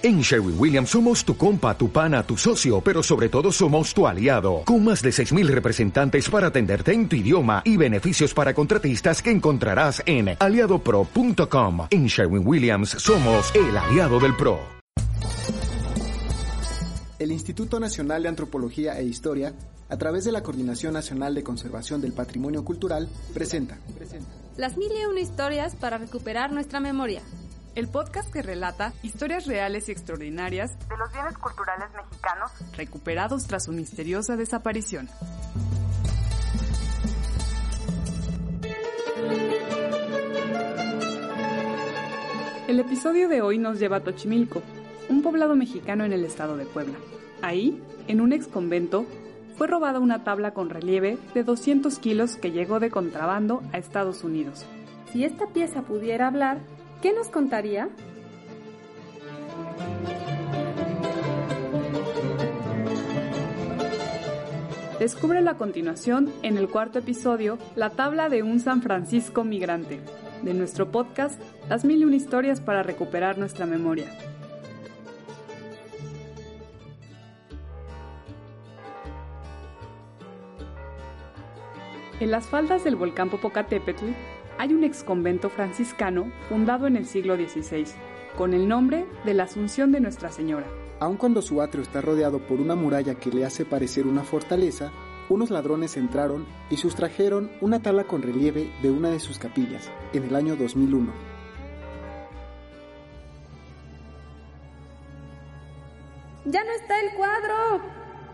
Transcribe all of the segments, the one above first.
En Sherwin Williams somos tu compa, tu pana, tu socio, pero sobre todo somos tu aliado, con más de 6.000 representantes para atenderte en tu idioma y beneficios para contratistas que encontrarás en aliadopro.com. En Sherwin Williams somos el aliado del PRO. El Instituto Nacional de Antropología e Historia, a través de la Coordinación Nacional de Conservación del Patrimonio Cultural, presenta Las mil y una historias para recuperar nuestra memoria el podcast que relata historias reales y extraordinarias de los bienes culturales mexicanos recuperados tras su misteriosa desaparición. El episodio de hoy nos lleva a Tochimilco, un poblado mexicano en el estado de Puebla. Ahí, en un ex convento, fue robada una tabla con relieve de 200 kilos que llegó de contrabando a Estados Unidos. Si esta pieza pudiera hablar, ¿Qué nos contaría? Descubre a continuación, en el cuarto episodio, la tabla de un San Francisco migrante, de nuestro podcast Las mil historias para recuperar nuestra memoria. En las faldas del volcán Popocatépetl hay un exconvento franciscano fundado en el siglo XVI, con el nombre de la Asunción de Nuestra Señora. Aun cuando su atrio está rodeado por una muralla que le hace parecer una fortaleza, unos ladrones entraron y sustrajeron una tabla con relieve de una de sus capillas en el año 2001. ¡Ya no está el cuadro!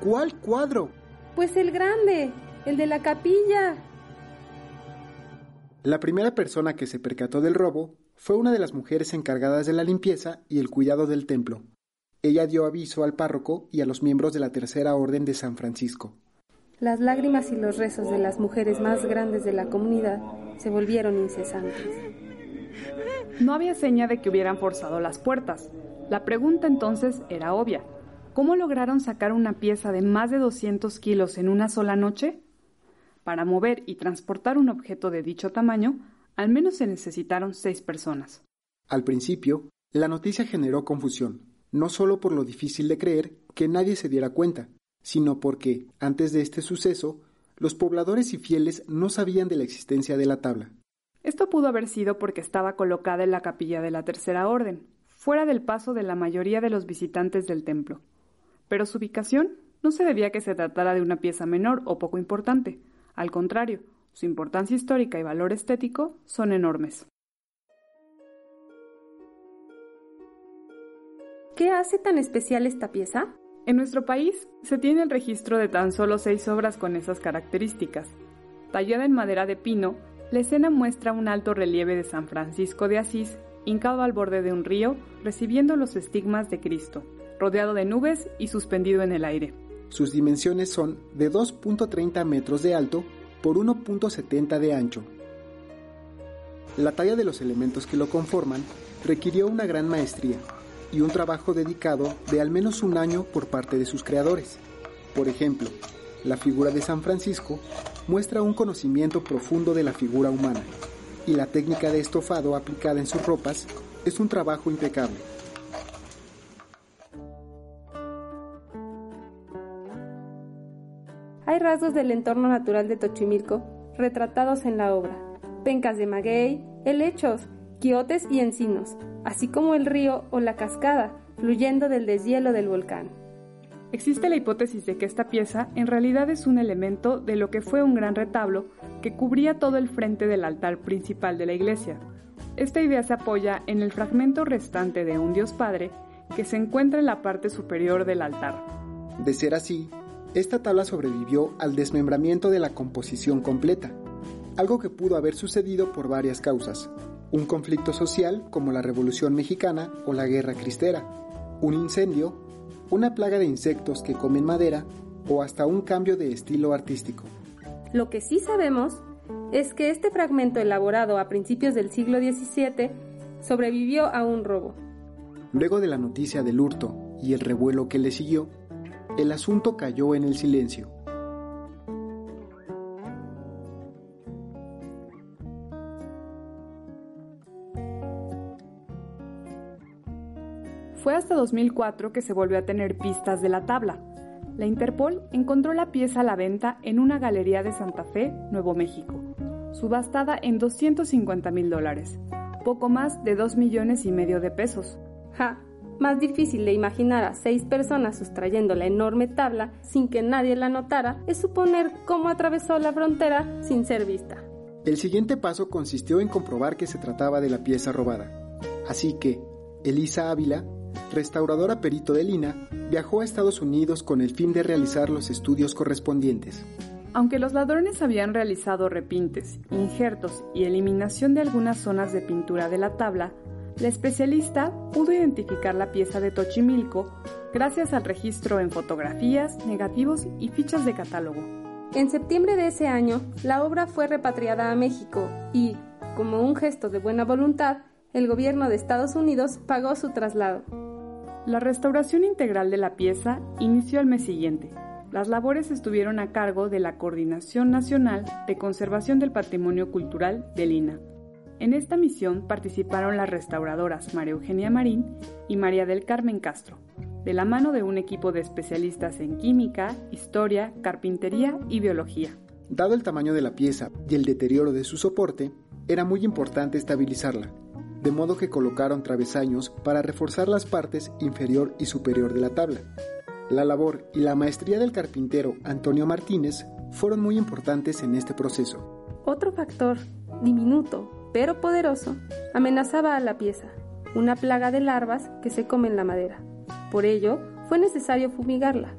¿Cuál cuadro? Pues el grande, el de la capilla. La primera persona que se percató del robo fue una de las mujeres encargadas de la limpieza y el cuidado del templo. Ella dio aviso al párroco y a los miembros de la Tercera Orden de San Francisco. Las lágrimas y los rezos de las mujeres más grandes de la comunidad se volvieron incesantes. No había seña de que hubieran forzado las puertas. La pregunta entonces era obvia. ¿Cómo lograron sacar una pieza de más de 200 kilos en una sola noche? Para mover y transportar un objeto de dicho tamaño, al menos se necesitaron seis personas. Al principio, la noticia generó confusión, no solo por lo difícil de creer que nadie se diera cuenta, sino porque, antes de este suceso, los pobladores y fieles no sabían de la existencia de la tabla. Esto pudo haber sido porque estaba colocada en la capilla de la Tercera Orden, fuera del paso de la mayoría de los visitantes del templo. Pero su ubicación no se debía a que se tratara de una pieza menor o poco importante, al contrario, su importancia histórica y valor estético son enormes. ¿Qué hace tan especial esta pieza? En nuestro país se tiene el registro de tan solo seis obras con esas características. Tallada en madera de pino, la escena muestra un alto relieve de San Francisco de Asís, hincado al borde de un río, recibiendo los estigmas de Cristo, rodeado de nubes y suspendido en el aire. Sus dimensiones son de 2.30 metros de alto por 1.70 de ancho. La talla de los elementos que lo conforman requirió una gran maestría y un trabajo dedicado de al menos un año por parte de sus creadores. Por ejemplo, la figura de San Francisco muestra un conocimiento profundo de la figura humana y la técnica de estofado aplicada en sus ropas es un trabajo impecable. Rasgos del entorno natural de Tochimilco retratados en la obra. Pencas de maguey, helechos, quiotes y encinos, así como el río o la cascada fluyendo del deshielo del volcán. Existe la hipótesis de que esta pieza en realidad es un elemento de lo que fue un gran retablo que cubría todo el frente del altar principal de la iglesia. Esta idea se apoya en el fragmento restante de un Dios Padre que se encuentra en la parte superior del altar. De ser así, esta tabla sobrevivió al desmembramiento de la composición completa, algo que pudo haber sucedido por varias causas. Un conflicto social como la Revolución Mexicana o la Guerra Cristera, un incendio, una plaga de insectos que comen madera o hasta un cambio de estilo artístico. Lo que sí sabemos es que este fragmento elaborado a principios del siglo XVII sobrevivió a un robo. Luego de la noticia del hurto y el revuelo que le siguió, el asunto cayó en el silencio. Fue hasta 2004 que se volvió a tener pistas de la tabla. La Interpol encontró la pieza a la venta en una galería de Santa Fe, Nuevo México, subastada en 250 mil dólares, poco más de 2 millones y medio de pesos. Ja, más difícil de imaginar a seis personas sustrayendo la enorme tabla sin que nadie la notara es suponer cómo atravesó la frontera sin ser vista. El siguiente paso consistió en comprobar que se trataba de la pieza robada. Así que, Elisa Ávila, restauradora perito de Lina, viajó a Estados Unidos con el fin de realizar los estudios correspondientes. Aunque los ladrones habían realizado repintes, injertos y eliminación de algunas zonas de pintura de la tabla, la especialista pudo identificar la pieza de Tochimilco gracias al registro en fotografías, negativos y fichas de catálogo. En septiembre de ese año, la obra fue repatriada a México y, como un gesto de buena voluntad, el gobierno de Estados Unidos pagó su traslado. La restauración integral de la pieza inició al mes siguiente. Las labores estuvieron a cargo de la Coordinación Nacional de Conservación del Patrimonio Cultural de Lina. En esta misión participaron las restauradoras María Eugenia Marín y María del Carmen Castro, de la mano de un equipo de especialistas en química, historia, carpintería y biología. Dado el tamaño de la pieza y el deterioro de su soporte, era muy importante estabilizarla, de modo que colocaron travesaños para reforzar las partes inferior y superior de la tabla. La labor y la maestría del carpintero Antonio Martínez fueron muy importantes en este proceso. Otro factor, diminuto, pero poderoso, amenazaba a la pieza, una plaga de larvas que se comen la madera. Por ello, fue necesario fumigarla.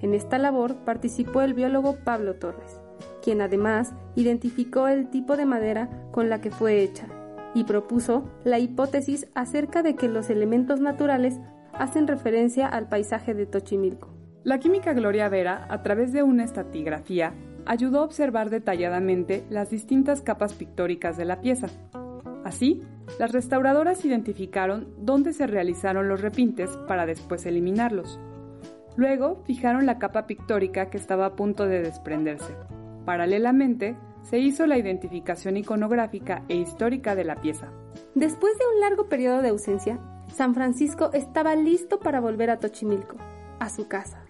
En esta labor participó el biólogo Pablo Torres, quien además identificó el tipo de madera con la que fue hecha y propuso la hipótesis acerca de que los elementos naturales hacen referencia al paisaje de Tochimilco. La química Gloria Vera, a través de una estatigrafía, ayudó a observar detalladamente las distintas capas pictóricas de la pieza. Así, las restauradoras identificaron dónde se realizaron los repintes para después eliminarlos. Luego fijaron la capa pictórica que estaba a punto de desprenderse. Paralelamente, se hizo la identificación iconográfica e histórica de la pieza. Después de un largo periodo de ausencia, San Francisco estaba listo para volver a Tochimilco, a su casa.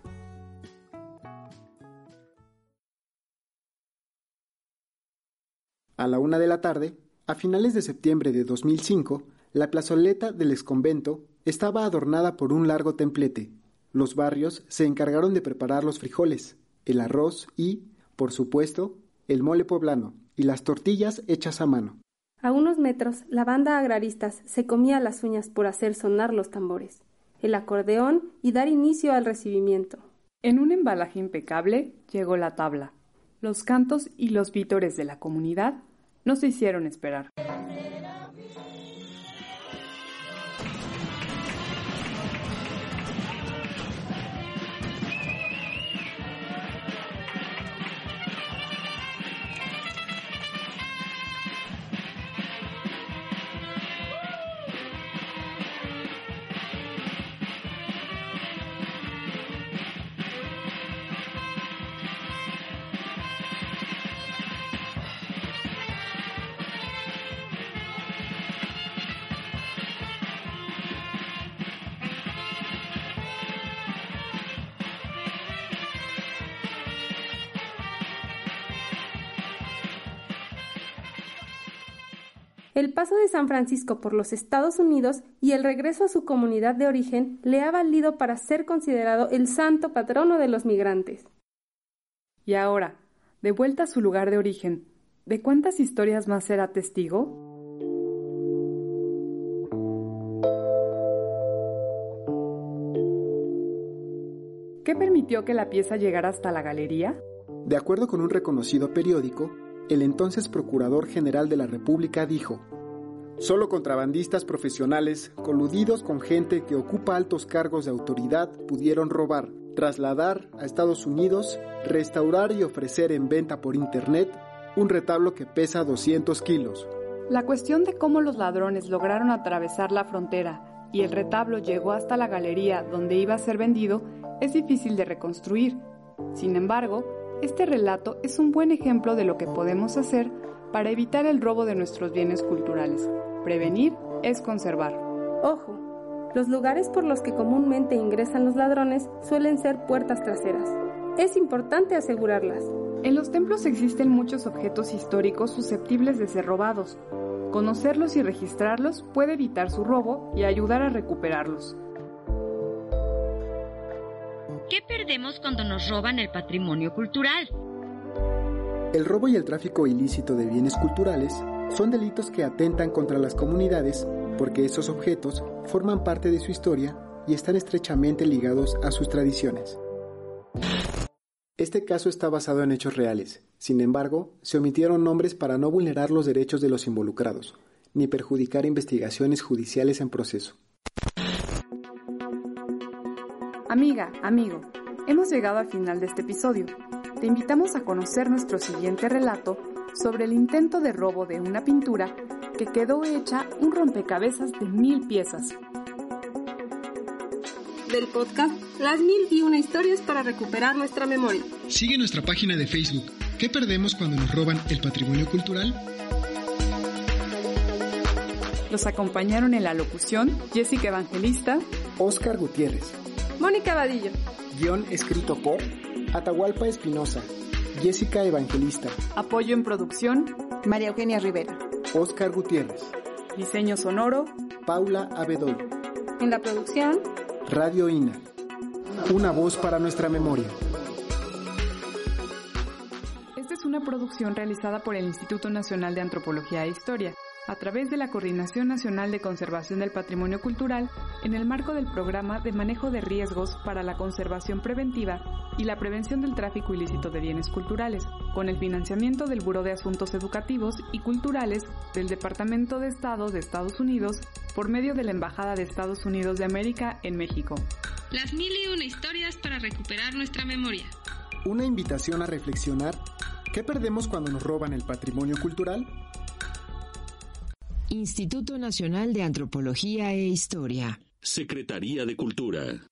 A la una de la tarde, a finales de septiembre de 2005, la plazoleta del exconvento estaba adornada por un largo templete. Los barrios se encargaron de preparar los frijoles, el arroz y, por supuesto, el mole poblano y las tortillas hechas a mano. A unos metros, la banda agraristas se comía las uñas por hacer sonar los tambores, el acordeón y dar inicio al recibimiento. En un embalaje impecable llegó la tabla, los cantos y los vítores de la comunidad no se hicieron esperar. El paso de San Francisco por los Estados Unidos y el regreso a su comunidad de origen le ha valido para ser considerado el santo patrono de los migrantes. Y ahora, de vuelta a su lugar de origen, ¿de cuántas historias más será testigo? ¿Qué permitió que la pieza llegara hasta la galería? De acuerdo con un reconocido periódico, el entonces Procurador General de la República dijo, Solo contrabandistas profesionales, coludidos con gente que ocupa altos cargos de autoridad, pudieron robar, trasladar a Estados Unidos, restaurar y ofrecer en venta por Internet un retablo que pesa 200 kilos. La cuestión de cómo los ladrones lograron atravesar la frontera y el retablo llegó hasta la galería donde iba a ser vendido es difícil de reconstruir. Sin embargo, este relato es un buen ejemplo de lo que podemos hacer para evitar el robo de nuestros bienes culturales. Prevenir es conservar. Ojo, Los lugares por los que comúnmente ingresan los ladrones suelen ser puertas traseras. Es importante asegurarlas. En los templos existen muchos objetos históricos susceptibles de ser robados. Conocerlos y registrarlos puede evitar su robo y ayudar a recuperarlos. ¿Qué perdemos cuando nos roban el patrimonio cultural? El robo y el tráfico ilícito de bienes culturales son delitos que atentan contra las comunidades porque esos objetos forman parte de su historia y están estrechamente ligados a sus tradiciones. Este caso está basado en hechos reales, sin embargo, se omitieron nombres para no vulnerar los derechos de los involucrados, ni perjudicar investigaciones judiciales en proceso. Amiga, amigo, hemos llegado al final de este episodio. Te invitamos a conocer nuestro siguiente relato sobre el intento de robo de una pintura que quedó hecha un rompecabezas de mil piezas. Del podcast Las mil y una historias para recuperar nuestra memoria. Sigue nuestra página de Facebook. ¿Qué perdemos cuando nos roban el patrimonio cultural? Los acompañaron en la locución Jessica Evangelista, Oscar Gutiérrez. Mónica Vadillo. Guión escrito por Atahualpa Espinosa, Jessica Evangelista, apoyo en producción, María Eugenia Rivera, Oscar Gutiérrez, diseño sonoro, Paula Abedoy. En la producción, Radio INA. Una voz para nuestra memoria. Esta es una producción realizada por el Instituto Nacional de Antropología e Historia, a través de la Coordinación Nacional de Conservación del Patrimonio Cultural en el marco del Programa de Manejo de Riesgos para la Conservación Preventiva y la Prevención del Tráfico Ilícito de Bienes Culturales, con el financiamiento del Buró de Asuntos Educativos y Culturales del Departamento de Estado de Estados Unidos por medio de la Embajada de Estados Unidos de América en México. Las mil y una historias para recuperar nuestra memoria. Una invitación a reflexionar. ¿Qué perdemos cuando nos roban el patrimonio cultural? Instituto Nacional de Antropología e Historia. Secretaría de Cultura.